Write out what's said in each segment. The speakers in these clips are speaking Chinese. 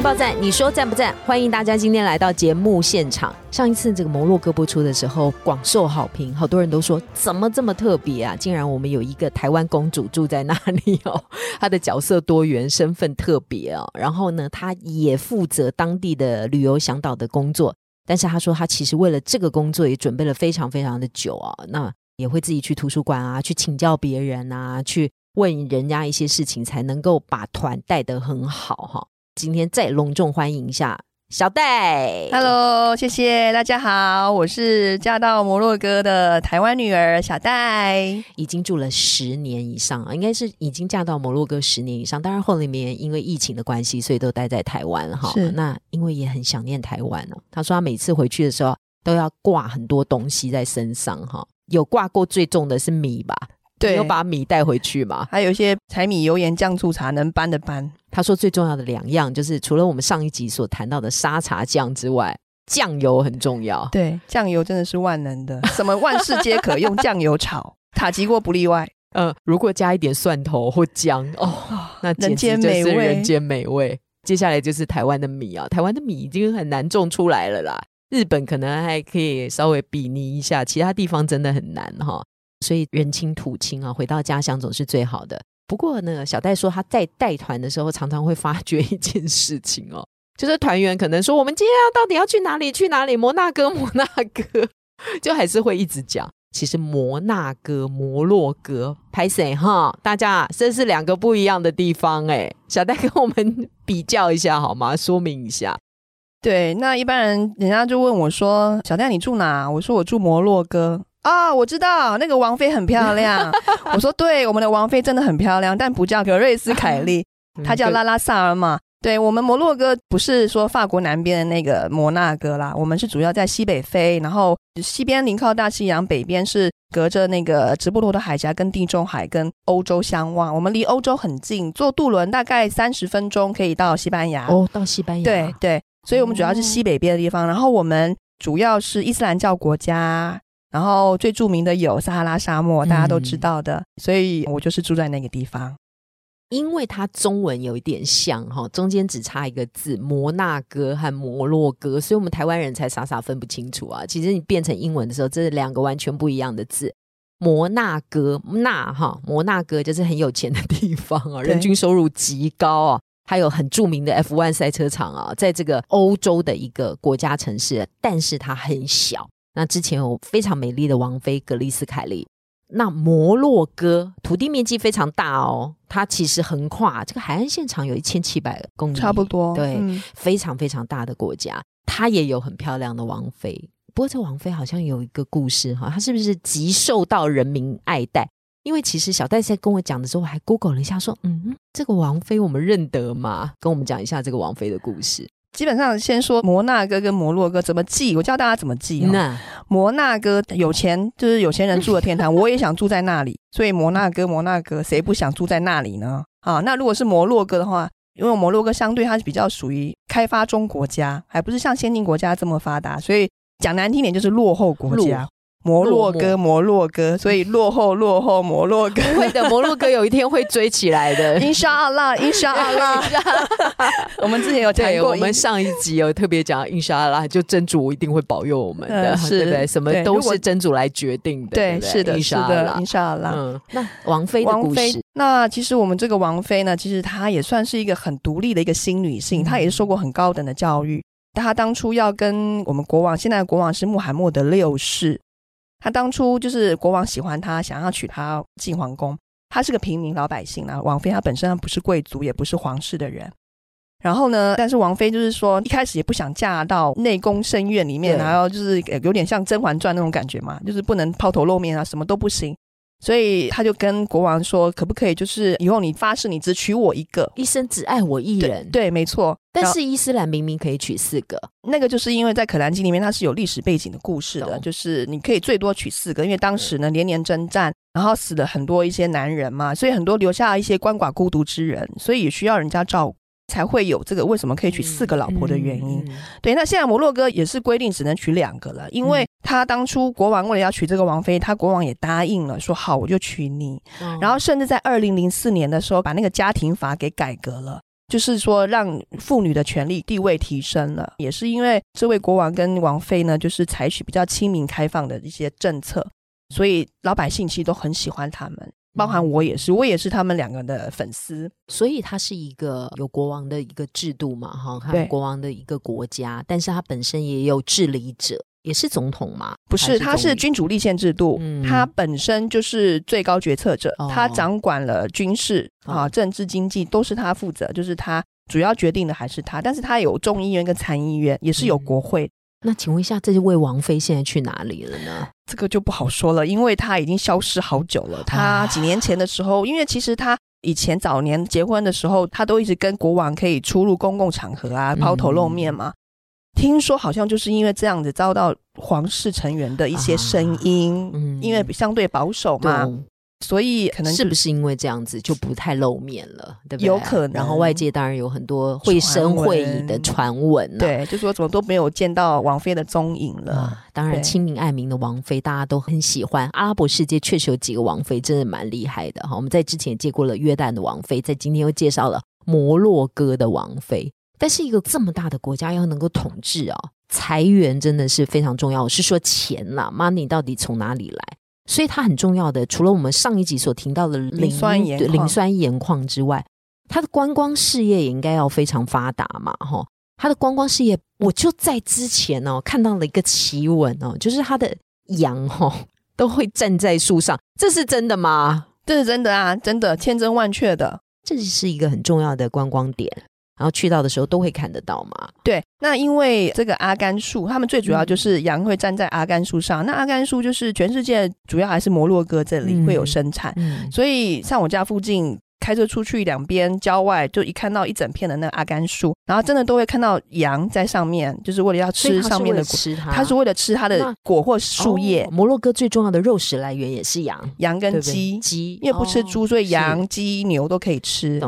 情报站，你说赞不赞？欢迎大家今天来到节目现场。上一次这个摩洛哥播出的时候，广受好评，好多人都说怎么这么特别啊？竟然我们有一个台湾公主住在那里哦，她的角色多元，身份特别哦。然后呢，她也负责当地的旅游向导的工作。但是她说，她其实为了这个工作也准备了非常非常的久啊。那也会自己去图书馆啊，去请教别人啊，去问人家一些事情，才能够把团带得很好哈。今天再隆重欢迎一下小戴，Hello，谢谢大家好，我是嫁到摩洛哥的台湾女儿小戴，已经住了十年以上啊，应该是已经嫁到摩洛哥十年以上。当然后里面因为疫情的关系，所以都待在台湾哈。是，那因为也很想念台湾哦。他说他每次回去的时候都要挂很多东西在身上哈，有挂过最重的是米吧？对，有把米带回去嘛？还有一些柴米油盐酱醋茶能搬的搬。他说最重要的两样就是除了我们上一集所谈到的沙茶酱之外，酱油很重要。对，酱油真的是万能的，什么万事皆可用酱油炒，塔吉锅不例外。呃，如果加一点蒜头或姜，哦，那简直就是人间美味。接下来就是台湾的米啊，台湾的米已经很难种出来了啦。日本可能还可以稍微比拟一下，其他地方真的很难哈。所以人亲土亲啊，回到家乡总是最好的。不过呢，小戴说他在带团的时候，常常会发 觉一件事情哦，就是团员可能说我们今天要到底要去哪里？去哪里？摩纳哥，摩纳哥，就还是会一直讲。其实摩纳哥、摩洛哥，拍谁哈？大家这是两个不一样的地方哎。小戴跟我们比较一下好吗？说明一下。对，那一般人人家就问我说：“小戴你住哪？”我说：“我住摩洛哥。”啊，我知道那个王妃很漂亮。我说对，我们的王妃真的很漂亮，但不叫格瑞斯凯利，她叫拉拉萨尔玛。对我们摩洛哥不是说法国南边的那个摩纳哥啦，我们是主要在西北非，然后西边临靠大西洋，北边是隔着那个直布罗陀海峡跟地中海跟欧洲相望，我们离欧洲很近，坐渡轮大概三十分钟可以到西班牙。哦，到西班牙。对对，所以我们主要是西北边的地方，然后我们主要是伊斯兰教国家。然后最著名的有撒哈拉沙漠，大家都知道的，所以我就是住在那个地方。因为它中文有一点像哈，中间只差一个字“摩纳哥”和“摩洛哥”，所以我们台湾人才傻傻分不清楚啊。其实你变成英文的时候，这是两个完全不一样的字。摩纳哥，纳哈，摩纳哥就是很有钱的地方啊，人均收入极高啊，还有很著名的 F1 赛车场啊，在这个欧洲的一个国家城市，但是它很小。那之前有非常美丽的王妃格丽斯凯利。那摩洛哥土地面积非常大哦，它其实横跨这个海岸线长有一千七百公里，差不多。对，非常非常大的国家，它也有很漂亮的王妃。不过这王妃好像有一个故事哈，她是不是极受到人民爱戴？因为其实小戴在跟我讲的时候，我还 Google 了一下，说嗯，这个王妃我们认得吗？跟我们讲一下这个王妃的故事。基本上先说摩纳哥跟摩洛哥怎么记，我教大家怎么记啊。摩纳哥有钱就是有钱人住的天堂，我也想住在那里，所以摩纳哥摩纳哥谁不想住在那里呢？啊，那如果是摩洛哥的话，因为摩洛哥相对它是比较属于开发中国家，还不是像先进国家这么发达，所以讲难听点就是落后国家。摩洛哥，摩洛哥，所以落后，落后，摩洛哥。会的，摩洛哥有一天会追起来的。伊莎阿拉，伊莎阿拉。我们之前有讲过，我们上一集有特别讲伊莎阿拉，就真主一定会保佑我们的，对不对？什么都是真主来决定的。对，是的，是的，伊莎阿拉。嗯，那王妃的故事，那其实我们这个王妃呢，其实她也算是一个很独立的一个新女性，她也是受过很高等的教育。她当初要跟我们国王，现在的国王是穆罕默德六世。他当初就是国王喜欢他，想要娶她进皇宫。他是个平民老百姓啊，王妃她本身不是贵族，也不是皇室的人。然后呢，但是王妃就是说一开始也不想嫁到内宫深院里面，然后就是有点像《甄嬛传》那种感觉嘛，就是不能抛头露面啊，什么都不行。所以他就跟国王说，可不可以就是以后你发誓你只娶我一个，一生只爱我一人。对，没错。但是伊斯兰明明可以娶四个，那个就是因为在《可兰经》里面它是有历史背景的故事的，就是你可以最多娶四个，因为当时呢连年征战，然后死了很多一些男人嘛，所以很多留下一些鳏寡孤独之人，所以也需要人家照顾。才会有这个为什么可以娶四个老婆的原因。对，那现在摩洛哥也是规定只能娶两个了，因为他当初国王为了要娶这个王妃，他国王也答应了，说好我就娶你。然后甚至在二零零四年的时候，把那个家庭法给改革了，就是说让妇女的权利地位提升了。也是因为这位国王跟王妃呢，就是采取比较亲民开放的一些政策，所以老百姓其实都很喜欢他们。包含我也是，我也是他们两个的粉丝，所以它是一个有国王的一个制度嘛，哈，有国王的一个国家，但是它本身也有治理者，也是总统嘛，不是，他是君主立宪制度，他本身就是最高决策者，他掌管了军事啊、政治、经济都是他负责，就是他主要决定的还是他，但是他有众议院跟参议院，也是有国会。那请问一下，这位王妃现在去哪里了呢？这个就不好说了，因为他已经消失好久了。他几年前的时候，因为其实他以前早年结婚的时候，他都一直跟国王可以出入公共场合啊，抛头露面嘛。听说好像就是因为这样子遭到皇室成员的一些声音，嗯因为相对保守嘛。所以可能是不是因为这样子就不太露面了，对不对？有可能。然后外界当然有很多绘声绘影的传闻，对，就说怎么都没有见到王菲的踪影了。当然，亲民爱民的王菲大家都很喜欢。阿拉伯世界确实有几个王妃真的蛮厉害的哈。我们在之前见过了约旦的王妃，在今天又介绍了摩洛哥的王妃。但是一个这么大的国家要能够统治啊，财源真的是非常重要。我是说钱啦，money 到底从哪里来？所以它很重要的，除了我们上一集所提到的磷酸盐磷酸盐矿之外，它的观光事业也应该要非常发达嘛，哈。它的观光事业，我就在之前哦看到了一个奇闻哦，就是它的羊哦都会站在树上，这是真的吗？这是真的啊，真的千真万确的，这是一个很重要的观光点。然后去到的时候都会看得到嘛？对，那因为这个阿甘树，他们最主要就是羊会站在阿甘树上。那阿甘树就是全世界主要还是摩洛哥这里会有生产，所以像我家附近开车出去，两边郊外就一看到一整片的那个阿甘树，然后真的都会看到羊在上面，就是为了要吃上面的果，它是为了吃它的果或树叶。摩洛哥最重要的肉食来源也是羊，羊跟鸡，鸡因为不吃猪，所以羊、鸡、牛都可以吃。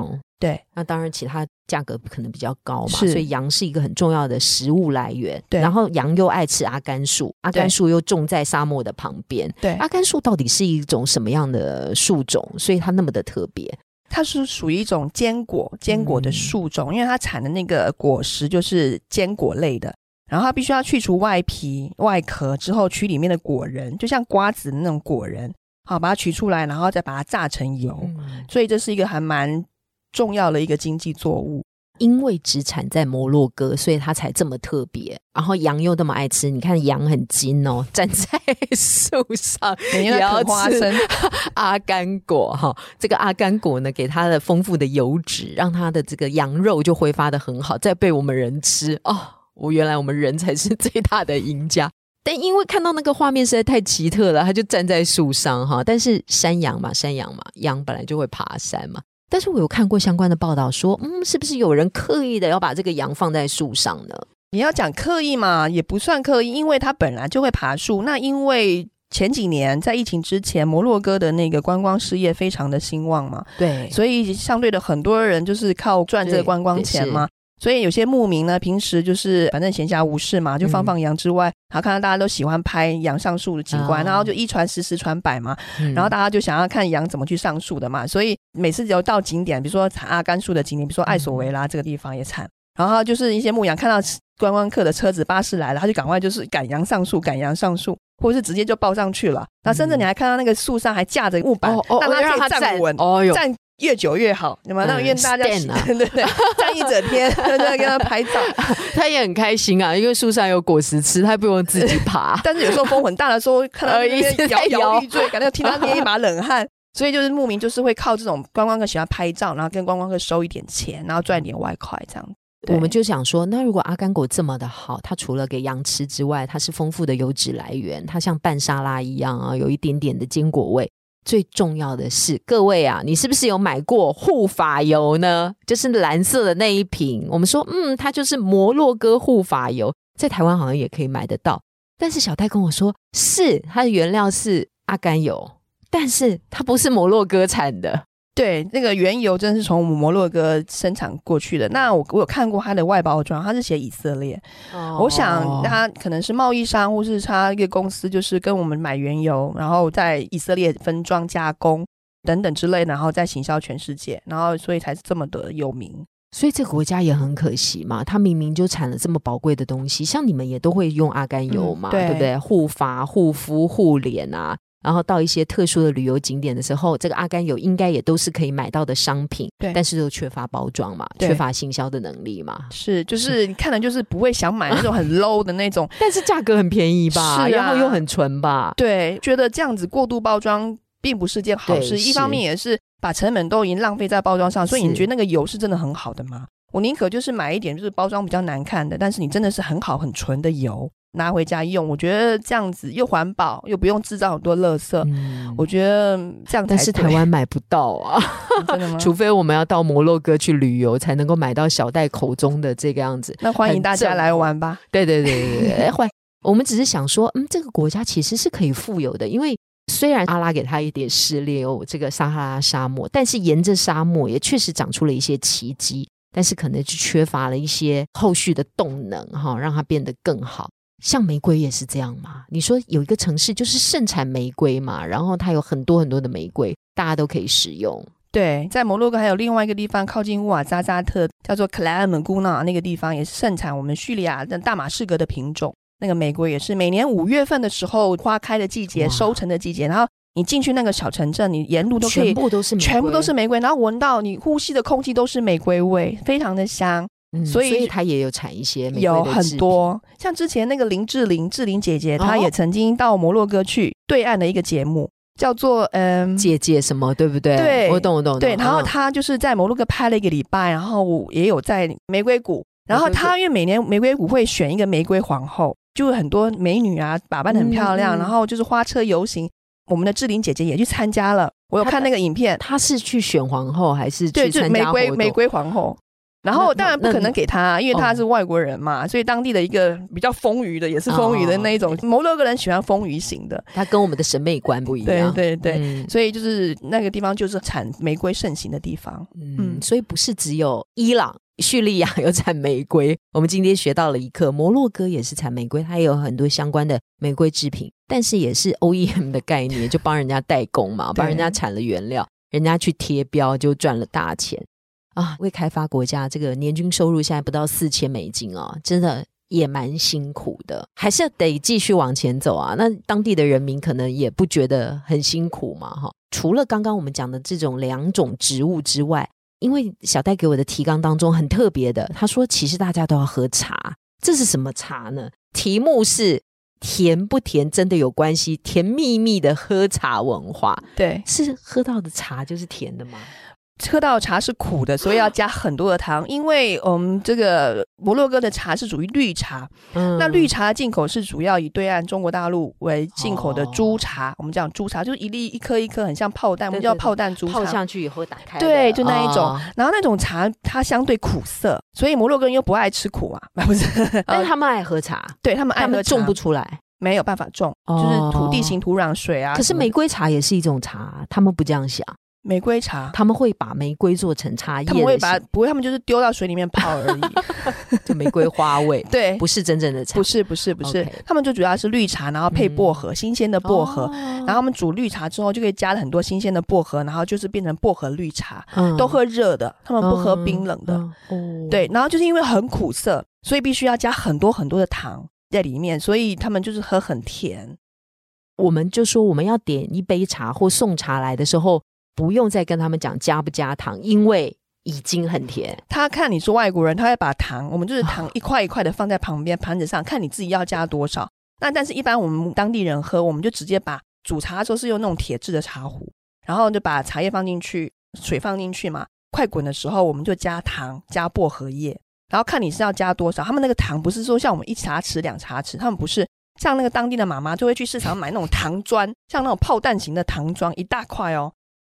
对，那当然，其他价格可能比较高嘛，所以羊是一个很重要的食物来源。对，然后羊又爱吃阿甘树，阿甘树又种在沙漠的旁边。对，阿甘树到底是一种什么样的树种？所以它那么的特别？它是属于一种坚果，坚果的树种，因为它产的那个果实就是坚果类的。然后它必须要去除外皮、外壳之后，取里面的果仁，就像瓜子的那种果仁，好把它取出来，然后再把它榨成油。所以这是一个还蛮。重要的一个经济作物，因为只产在摩洛哥，所以它才这么特别。然后羊又那么爱吃，你看羊很精哦，站在树上 也要吃 阿甘果哈。这个阿甘果呢，给它的丰富的油脂，让它的这个羊肉就挥发的很好，再被我们人吃哦。我原来我们人才是最大的赢家，但因为看到那个画面实在太奇特了，它就站在树上哈。但是山羊嘛，山羊嘛，羊本来就会爬山嘛。但是我有看过相关的报道，说，嗯，是不是有人刻意的要把这个羊放在树上呢？你要讲刻意嘛，也不算刻意，因为它本来就会爬树。那因为前几年在疫情之前，摩洛哥的那个观光事业非常的兴旺嘛，对，所以相对的很多人就是靠赚这个观光钱嘛。所以有些牧民呢，平时就是反正闲暇无事嘛，就放放羊之外，然后看到大家都喜欢拍羊上树的景观，然后就一传十，十传百嘛，然后大家就想要看羊怎么去上树的嘛。所以每次只要到景点，比如说产阿甘树的景点，比如说艾索维拉这个地方也产，然后就是一些牧羊看到观光客的车子巴士来了，他就赶快就是赶羊上树，赶羊上树，或者是直接就抱上去了。那甚至你还看到那个树上还架着木板，让它站稳，哦站。越久越好，你们让愿大家 对对对站一整天，在跟他拍照，他也很开心啊，因为树上有果实吃，他不用自己爬。但是有时候风很大的时候，看到一些摇摇欲坠，感觉听到捏一把冷汗。所以就是牧民就是会靠这种观光客喜欢拍照，然后跟观光客收一点钱，然后赚点外快这样。我们就想说，那如果阿甘果这么的好，它除了给羊吃之外，它是丰富的油脂来源，它像拌沙拉一样啊，有一点点的坚果味。最重要的是，各位啊，你是不是有买过护发油呢？就是蓝色的那一瓶。我们说，嗯，它就是摩洛哥护发油，在台湾好像也可以买得到。但是小戴跟我说，是它的原料是阿甘油，但是它不是摩洛哥产的。对，那个原油真的是从摩洛哥生产过去的。那我我有看过它的外包装，它是写以色列。我想它可能是贸易商，或是它一个公司，就是跟我们买原油，然后在以色列分装加工等等之类，然后再行销全世界，然后所以才是这么的有名。所以这个国家也很可惜嘛，它明明就产了这么宝贵的东西，像你们也都会用阿甘油嘛，对不对？护发、护肤、护脸啊。然后到一些特殊的旅游景点的时候，这个阿甘油应该也都是可以买到的商品，对，但是都缺乏包装嘛，缺乏行销的能力嘛，是，就是你看的就是不会想买那种很 low 的那种，但是价格很便宜吧，然后又很纯吧，对，觉得这样子过度包装并不是件好事，一方面也是把成本都已经浪费在包装上，所以你觉得那个油是真的很好的吗？我宁可就是买一点就是包装比较难看的，但是你真的是很好很纯的油。拿回家用，我觉得这样子又环保又不用制造很多垃圾，我觉得这样。但是台湾买不到啊，真的吗？除非我们要到摩洛哥去旅游，才能够买到小戴口中的这个样子。那欢迎大家来玩吧！对对对对对，欢我们只是想说，嗯，这个国家其实是可以富有的，因为虽然阿拉给他一点失猎哦，这个撒哈拉沙漠，但是沿着沙漠也确实长出了一些奇迹，但是可能就缺乏了一些后续的动能哈，让它变得更好。像玫瑰也是这样嘛？你说有一个城市就是盛产玫瑰嘛，然后它有很多很多的玫瑰，大家都可以使用。对，在摩洛哥还有另外一个地方靠近乌瓦扎扎特，叫做克莱尔门古纳那个地方也是盛产我们叙利亚的大马士革的品种。那个玫瑰也是每年五月份的时候花开的季节，收成的季节。然后你进去那个小城镇，你沿路都可以全部都是全部都是玫瑰，然后闻到你呼吸的空气都是玫瑰味，非常的香。所以他也有产一些，有很多。像之前那个林志玲，志玲姐姐，她也曾经到摩洛哥去对岸的一个节目，叫做嗯姐姐什么，对不对？对，我懂我懂。对，然后她就是在摩洛哥拍了一个礼拜，然后也有在玫瑰谷。然后她因为每年玫瑰谷会选一个玫瑰皇后，就很多美女啊，打扮的很漂亮，然后就是花车游行。我们的志玲姐姐也去参加了，我有看那个影片。她是去选皇后还是对，就玫瑰玫瑰皇后？然后当然不可能给他，因为他是外国人嘛，所以当地的一个比较丰腴的，也是丰腴的那一种。摩洛哥人喜欢丰腴型的，他跟我们的审美观不一样。对对对，所以就是那个地方就是产玫瑰盛行的地方。嗯，所以不是只有伊朗、叙利亚 有产玫瑰。我们今天学到了一课，摩洛哥也是产玫瑰，它也有很多相关的玫瑰制品，但是也是 OEM 的概念，就帮人家代工嘛，帮人家产了原料，人家去贴标就赚了大钱。啊，未开发国家这个年均收入现在不到四千美金哦，真的也蛮辛苦的，还是要得继续往前走啊。那当地的人民可能也不觉得很辛苦嘛，哈。除了刚刚我们讲的这种两种植物之外，因为小戴给我的提纲当中很特别的，他说其实大家都要喝茶，这是什么茶呢？题目是甜不甜真的有关系？甜蜜蜜的喝茶文化，对，是喝到的茶就是甜的吗？喝到茶是苦的，所以要加很多的糖。因为我们这个摩洛哥的茶是属于绿茶，嗯那绿茶进口是主要以对岸中国大陆为进口的珠茶。我们讲珠茶，就是一粒一颗一颗很像炮弹，我们叫炮弹珠茶。泡上去以后打开，对，就那一种。然后那种茶它相对苦涩，所以摩洛哥人又不爱吃苦啊，不是？但他们爱喝茶，对他们爱喝，种不出来，没有办法种，就是土地型土壤水啊。可是玫瑰茶也是一种茶，他们不这样想。玫瑰茶，他们会把玫瑰做成茶叶，他们会把不会，他们就是丢到水里面泡而已，就玫瑰花味，对，不是真正的茶，不是不是不是，他们就主要是绿茶，然后配薄荷，新鲜的薄荷，然后他们煮绿茶之后就可以加了很多新鲜的薄荷，然后就是变成薄荷绿茶，都喝热的，他们不喝冰冷的，哦，对，然后就是因为很苦涩，所以必须要加很多很多的糖在里面，所以他们就是喝很甜。我们就说我们要点一杯茶或送茶来的时候。不用再跟他们讲加不加糖，因为已经很甜。他看你是外国人，他会把糖，我们就是糖 一块一块的放在旁边盘子上，看你自己要加多少。那但是一般我们当地人喝，我们就直接把煮茶的时候是用那种铁制的茶壶，然后就把茶叶放进去，水放进去嘛，快滚的时候我们就加糖加薄荷叶，然后看你是要加多少。他们那个糖不是说像我们一茶匙两茶匙，他们不是，像那个当地的妈妈就会去市场买那种糖砖，像那种炮弹型的糖砖，一大块哦，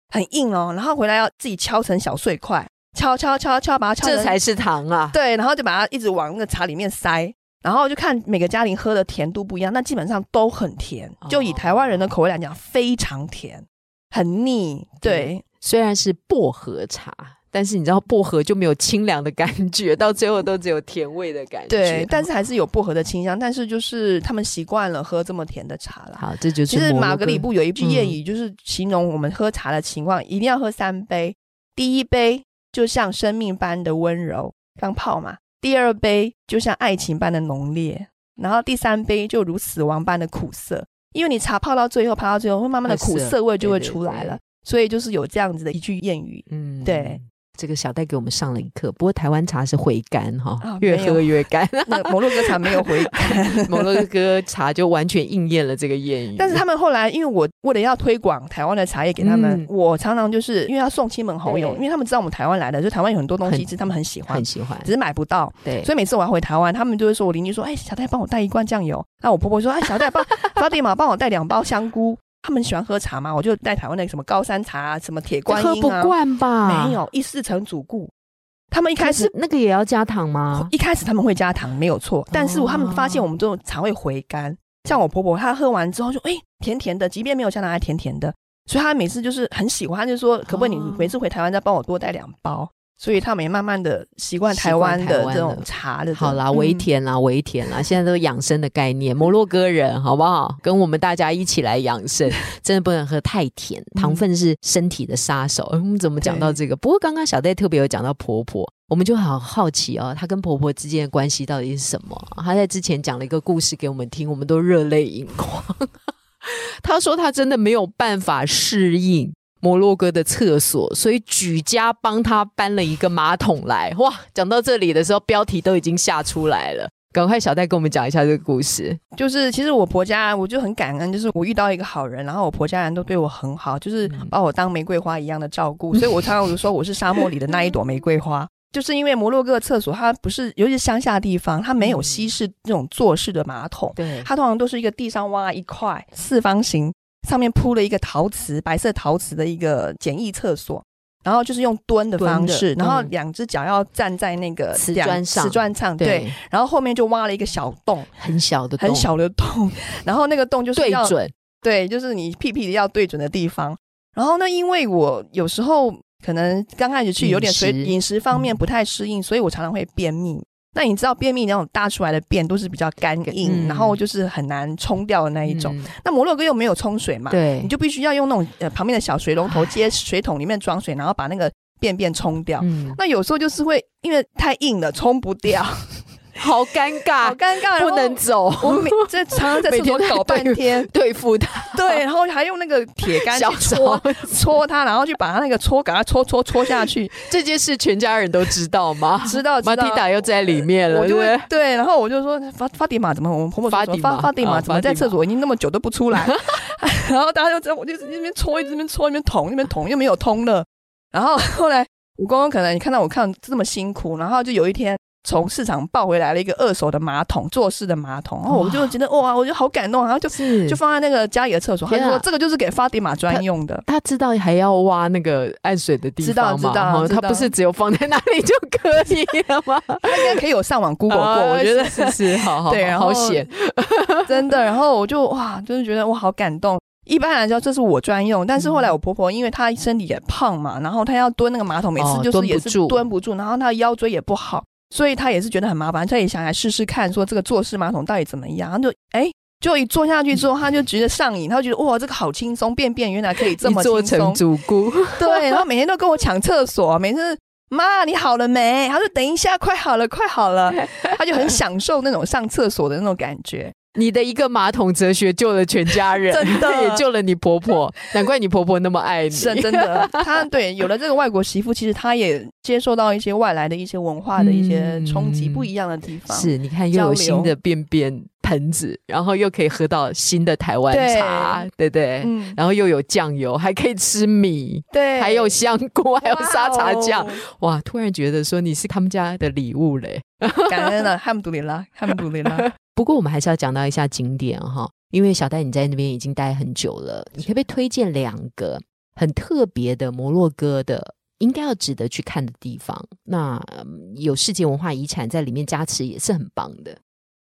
很硬哦，然后回来要自己敲成小碎块，敲敲敲敲，把它敲。这才是糖啊！对，然后就把它一直往那个茶里面塞，然后就看每个家庭喝的甜度不一样，那基本上都很甜。就以台湾人的口味来讲，非常甜，很腻。对，虽然是薄荷茶。但是你知道薄荷就没有清凉的感觉，到最后都只有甜味的感觉。对，但是还是有薄荷的清香。但是就是他们习惯了喝这么甜的茶了。好，这就是。其实马格里布有一句谚语，就是形容我们喝茶的情况，一定要喝三杯。第一杯就像生命般的温柔，刚泡嘛；第二杯就像爱情般的浓烈，然后第三杯就如死亡般的苦涩。因为你茶泡到最后，泡到最后，会慢慢的苦涩味就会出来了。所以就是有这样子的一句谚语。嗯，对。这个小戴给我们上了一课，不过台湾茶是回甘哈，越喝越干。那摩洛哥茶没有回甘，摩洛哥茶就完全应验了这个谚语。但是他们后来，因为我为了要推广台湾的茶叶给他们，我常常就是因为要送亲朋好友，因为他们知道我们台湾来的，就台湾有很多东西是他们很喜欢，很喜欢，只是买不到。对，所以每次我要回台湾，他们就会说我邻居说：“哎，小戴帮我带一罐酱油。”那我婆婆说：“哎，小戴帮发地嘛帮我带两包香菇。”他们喜欢喝茶吗，我就带台湾那个什么高山茶、啊什么铁观音啊，喝不惯吧？没有一四成主顾。他们一开始那个也要加糖吗？一开始他们会加糖，没有错。但是他们发现我们这种茶会回甘，像我婆婆，她喝完之后就哎甜甜的，即便没有加糖还甜甜的，所以她每次就是很喜欢，就说可不可以你每次回台湾再帮我多带两包。所以他们也慢慢的习惯台湾的这种茶的。好啦，微甜啦，微甜啦，现在都养生的概念。摩洛哥人好不好？跟我们大家一起来养生，真的不能喝太甜，糖分是身体的杀手。我们怎么讲到这个？不过刚刚小戴特别有讲到婆婆，我们就好好奇哦，她跟婆婆之间的关系到底是什么？她在之前讲了一个故事给我们听，我们都热泪盈眶。她说她真的没有办法适应。摩洛哥的厕所，所以举家帮他搬了一个马桶来。哇，讲到这里的时候，标题都已经下出来了。赶快小戴跟我们讲一下这个故事。就是其实我婆家，我就很感恩，就是我遇到一个好人，然后我婆家人都对我很好，就是把我当玫瑰花一样的照顾。所以我常常我就说我是沙漠里的那一朵玫瑰花。就是因为摩洛哥的厕所，它不是，尤其是乡下地方，它没有西式那种坐式的马桶，对，它通常都是一个地上挖一块四方形。上面铺了一个陶瓷，白色陶瓷的一个简易厕所，然后就是用蹲的方式，然后两只脚要站在那个瓷砖上，瓷砖上对，然后后面就挖了一个小洞，很小的很小的洞，然后那个洞就是对准，对，就是你屁屁要对准的地方。然后呢，因为我有时候可能刚开始去有点随饮食方面不太适应，所以我常常会便秘。那你知道便秘那种大出来的便都是比较干硬，然后就是很难冲掉的那一种。那摩洛哥又没有冲水嘛，对，你就必须要用那种呃旁边的小水龙头 接水桶里面装水，然后把那个便便冲掉。那有时候就是会因为太硬了冲不掉。好尴尬，好尴尬，不能走。我每在常常在厕所搞半天对付他，对，然后还用那个铁杆去戳戳他，然后去把他那个戳，给他戳戳戳下去。这件事全家人都知道吗？知道，马蒂达又在里面了，对对。然后我就说发发迪玛怎么？我们婆婆发发发迪玛怎么在厕所已经那么久都不出来？然后大家就知道，我就那边戳，一直那边戳，那边捅，那边捅又没有通了。然后后来我公公可能你看到我看这么辛苦，然后就有一天。从市场抱回来了一个二手的马桶，坐式的马桶，然后我就觉得哇，我就好感动，然后就就放在那个家里的厕所。他说这个就是给发迪玛专用的。他知道还要挖那个暗水的地方吗？知道，他不是只有放在那里就可以了吗？他应该可以有上网 Google 过，我觉得是是，好好对，好险，真的。然后我就哇，就是觉得我好感动。一般来说这是我专用，但是后来我婆婆因为她身体也胖嘛，然后她要蹲那个马桶，每次就是也是蹲不住，然后她腰椎也不好。所以他也是觉得很麻烦，他也想来试试看，说这个坐式马桶到底怎么样。然后就哎，就一坐下去之后，他就觉得上瘾，他觉得哇，这个好轻松，便便原来可以这么轻松。主顾对，然后每天都跟我抢厕所，每次妈你好了没？他说等一下，快好了，快好了。他就很享受那种上厕所的那种感觉。你的一个马桶哲学救了全家人，真的也救了你婆婆，难怪你婆婆那么爱你。是真的，她对有了这个外国媳妇，其实她也接受到一些外来的一些文化的一些冲击，不一样的地方。是，你看又有新的便便。盆子，然后又可以喝到新的台湾茶，对对？嗯，然后又有酱油，还可以吃米，对，还有香菇，还有沙茶酱，哇！突然觉得说你是他们家的礼物嘞，感恩了，汉姆里拉，汉姆里拉。不过我们还是要讲到一下景点哈，因为小戴你在那边已经待很久了，你可不可以推荐两个很特别的摩洛哥的？应该要值得去看的地方，那有世界文化遗产在里面加持也是很棒的。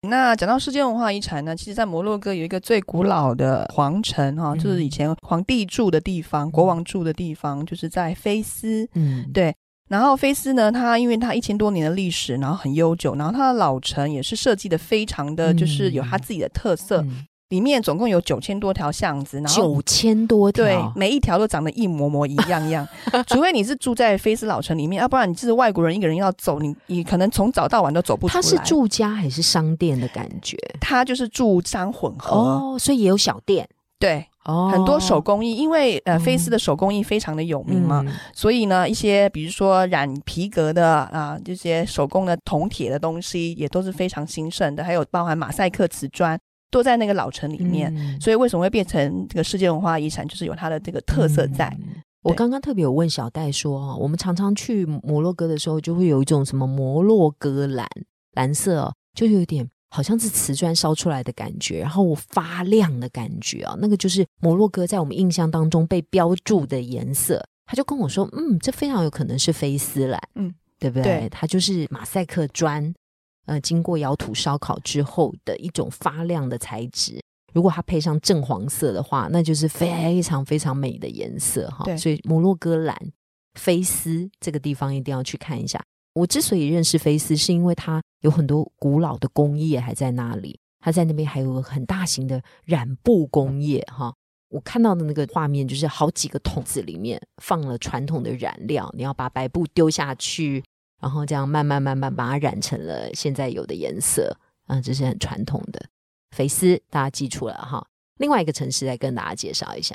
那讲到世界文化遗产呢，其实，在摩洛哥有一个最古老的皇城哈，就是以前皇帝住的地方、国王住的地方，就是在菲斯。嗯，对。然后菲斯呢，它因为它一千多年的历史，然后很悠久，然后它的老城也是设计的非常的就是有它自己的特色。里面总共有九千多条巷子，然后九千多条，对，每一条都长得一模模一样样。除非你是住在菲斯老城里面，要不然你是外国人，一个人要走，你你可能从早到晚都走不出来。它是住家还是商店的感觉？它就是住商混合哦，所以也有小店。对，哦，很多手工艺，因为呃，菲斯的手工艺非常的有名嘛，所以呢，一些比如说染皮革的啊，这些手工的铜铁的东西也都是非常兴盛的，还有包含马赛克瓷砖。都在那个老城里面，所以为什么会变成这个世界文化遗产？就是有它的这个特色在。我刚刚特别有问小戴说，我们常常去摩洛哥的时候，就会有一种什么摩洛哥蓝蓝色，就有点好像是瓷砖烧出来的感觉，然后发亮的感觉啊，那个就是摩洛哥在我们印象当中被标注的颜色。他就跟我说，嗯，这非常有可能是菲斯蓝，嗯，对不对？它就是马赛克砖。呃，经过窑土烧烤之后的一种发亮的材质，如果它配上正黄色的话，那就是非常非常美的颜色哈。所以摩洛哥蓝菲斯这个地方一定要去看一下。我之所以认识菲斯，是因为它有很多古老的工业还在那里，它在那边还有很大型的染布工业哈。我看到的那个画面就是好几个桶子里面放了传统的染料，你要把白布丢下去。然后这样慢慢慢慢把它染成了现在有的颜色，啊，这是很传统的。菲斯，大家记住了哈。另外一个城市再跟大家介绍一下。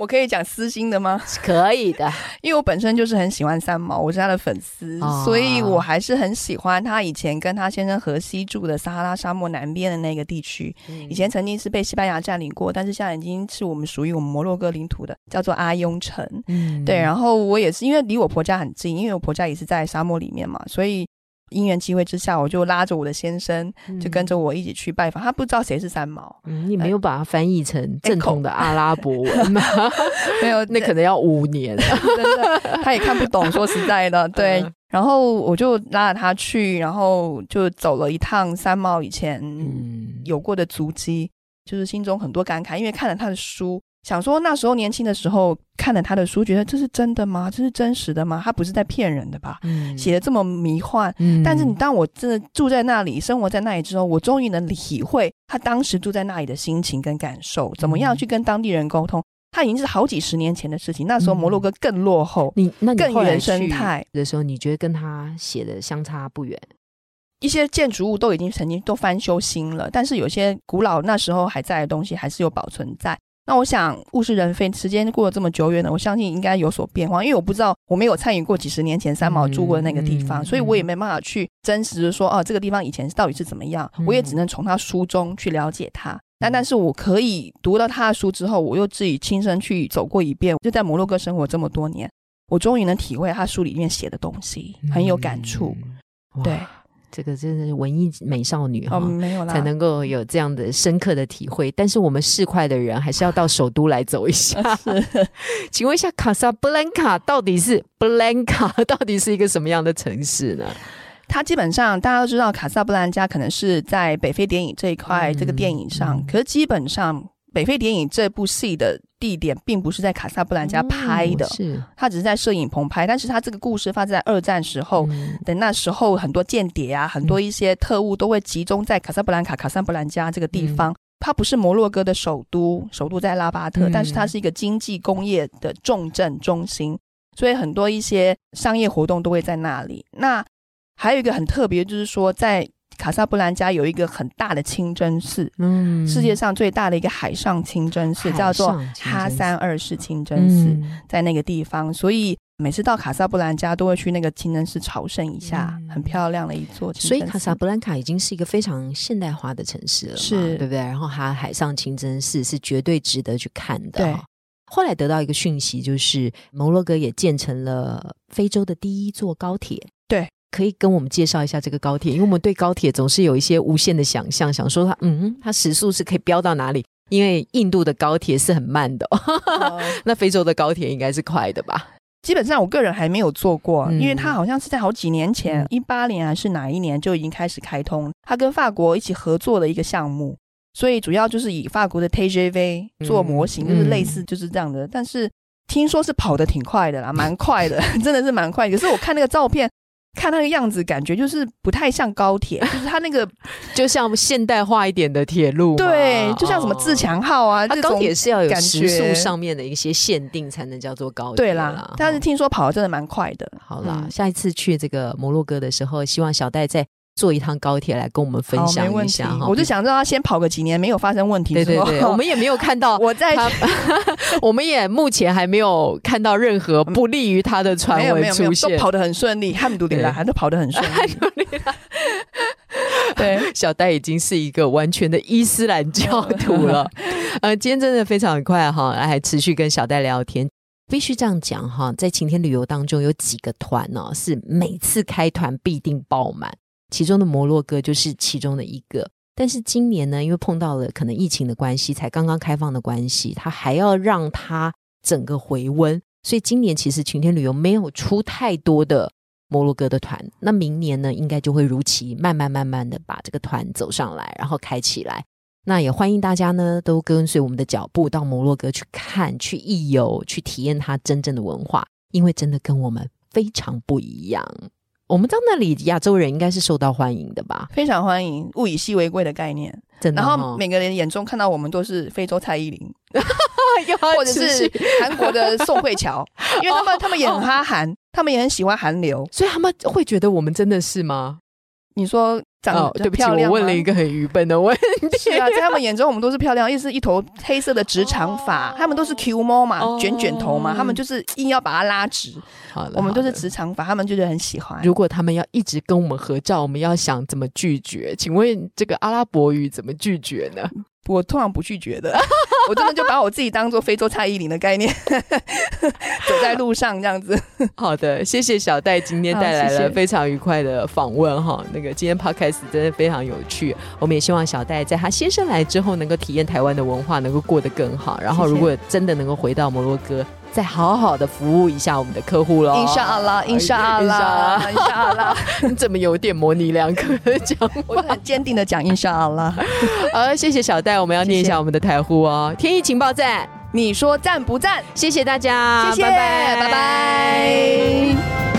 我可以讲私心的吗？可以的，因为我本身就是很喜欢三毛，我是他的粉丝，所以我还是很喜欢他以前跟他先生荷西住的撒哈拉沙漠南边的那个地区。以前曾经是被西班牙占领过，但是现在已经是我们属于我们摩洛哥领土的，叫做阿雍城。嗯，对。然后我也是因为离我婆家很近，因为我婆家也是在沙漠里面嘛，所以。因缘机会之下，我就拉着我的先生，就跟着我一起去拜访。他不知道谁是三毛，你没有把它翻译成正统的阿拉伯文吗？没有，那可能要五年。真的，他也看不懂。说实在的，对。然后我就拉着他去，然后就走了一趟三毛以前有过的足迹，就是心中很多感慨，因为看了他的书。想说那时候年轻的时候看了他的书，觉得这是真的吗？这是真实的吗？他不是在骗人的吧？嗯写的这么迷幻。但是你当我真的住在那里，生活在那里之后，我终于能体会他当时住在那里的心情跟感受，怎么样去跟当地人沟通。他已经是好几十年前的事情，那时候摩洛哥更落后，你那更原生态的时候，你觉得跟他写的相差不远？一些建筑物都已经曾经都翻修新了，但是有些古老那时候还在的东西，还是有保存在。那我想物是人非，时间过了这么久远了，我相信应该有所变化。因为我不知道，我没有参与过几十年前三毛住过的那个地方，所以我也没办法去真实的说，哦，这个地方以前到底是怎么样。我也只能从他书中去了解他。但但是我可以读到他的书之后，我又自己亲身去走过一遍。就在摩洛哥生活这么多年，我终于能体会他书里面写的东西，很有感触。对。这个真的是文艺美少女哈，没有啦，才能够有这样的深刻的体会。但是我们市侩的人还是要到首都来走一下。请问一下，卡萨布兰卡到底是布兰卡到底是一个什么样的城市呢？它基本上大家都知道，卡萨布兰加可能是在北非电影这一块这个电影上，可是基本上。北非谍影这部戏的地点并不是在卡萨布兰加拍的，是他只是在摄影棚拍。但是他这个故事发生在二战时候，等那时候很多间谍啊，很多一些特务都会集中在卡萨布兰卡、卡萨布兰加这个地方。它不是摩洛哥的首都，首都在拉巴特，但是它是一个经济工业的重镇中心，所以很多一些商业活动都会在那里。那还有一个很特别，就是说在。卡萨布兰加有一个很大的清真寺，嗯，世界上最大的一个海上清真寺叫做哈三二世清真寺，在那个地方，所以每次到卡萨布兰加都会去那个清真寺朝圣一下，很漂亮的一座。所以卡萨布兰卡已经是一个非常现代化的城市了，是对不对？然后它海上清真寺是绝对值得去看的。对。后来得到一个讯息，就是摩洛哥也建成了非洲的第一座高铁。对，可以跟我们介绍一下这个高铁，因为我们对高铁总是有一些无限的想象，想说它，嗯，它时速是可以飙到哪里？因为印度的高铁是很慢的，那非洲的高铁应该是快的吧？基本上我个人还没有坐过，因为它好像是在好几年前，一八年还是哪一年就已经开始开通，它跟法国一起合作的一个项目。所以主要就是以法国的 TGV 做模型，就是类似就是这样的。但是听说是跑得挺快的啦，蛮快的，真的是蛮快。可是我看那个照片，看那个样子，感觉就是不太像高铁，就是它那个就像现代化一点的铁路。对，就像什么自强号啊，它高铁是要有时速上面的一些限定才能叫做高铁。对啦，但是听说跑的真的蛮快的。好啦，下一次去这个摩洛哥的时候，希望小戴在。坐一趟高铁来跟我们分享一下哈，我就想让他先跑个几年没有发生问题。对对对，我们也没有看到 我在，我们也目前还没有看到任何不利于他的传闻出现，都跑得很顺利，汉姆杜里拉还都跑得很顺利。对，小戴已经是一个完全的伊斯兰教徒了。呃，今天真的非常快哈，还持续跟小戴聊天。必须这样讲哈，在晴天旅游当中有几个团呢，是每次开团必定爆满。其中的摩洛哥就是其中的一个，但是今年呢，因为碰到了可能疫情的关系，才刚刚开放的关系，它还要让它整个回温，所以今年其实晴天旅游没有出太多的摩洛哥的团。那明年呢，应该就会如期慢慢慢慢的把这个团走上来，然后开起来。那也欢迎大家呢，都跟随我们的脚步到摩洛哥去看、去一游、去体验它真正的文化，因为真的跟我们非常不一样。我们到那里，亚洲人应该是受到欢迎的吧？非常欢迎，物以稀为贵的概念。真的，然后每个人眼中看到我们都是非洲蔡依林，或者是韩国的宋慧乔，因为他们他们也很哈韩，他们也很喜欢韩流，所以他们会觉得我们真的是吗？你说？长得漂亮，我问了一个很愚笨的问题。啊，在他们眼中，我们都是漂亮，又是一头黑色的直长发，他们都是 Q 猫嘛，卷卷头嘛，他们就是硬要把它拉直。好了，我们都是直长发，他们就觉得很喜欢。如果他们要一直跟我们合照，我们要想怎么拒绝？请问这个阿拉伯语怎么拒绝呢？我通常不拒绝的，我真的就把我自己当做非洲蔡依林的概念，走在路上这样子。好的，谢谢小戴今天带来了非常愉快的访问哈。那个今天 podcast 真的非常有趣，我们也希望小戴在他先生来之后，能够体验台湾的文化，能够过得更好。然后如果真的能够回到摩洛哥。再好好的服务一下我们的客户喽！印沙阿拉，印沙阿拉，印沙阿拉，你怎么有点模棱两可的讲？我很坚定的讲印沙阿拉。好，谢谢小戴，我们要念一下我们的台呼哦。天意情报站，你说赞不赞？谢谢大家，谢谢，拜拜，拜拜。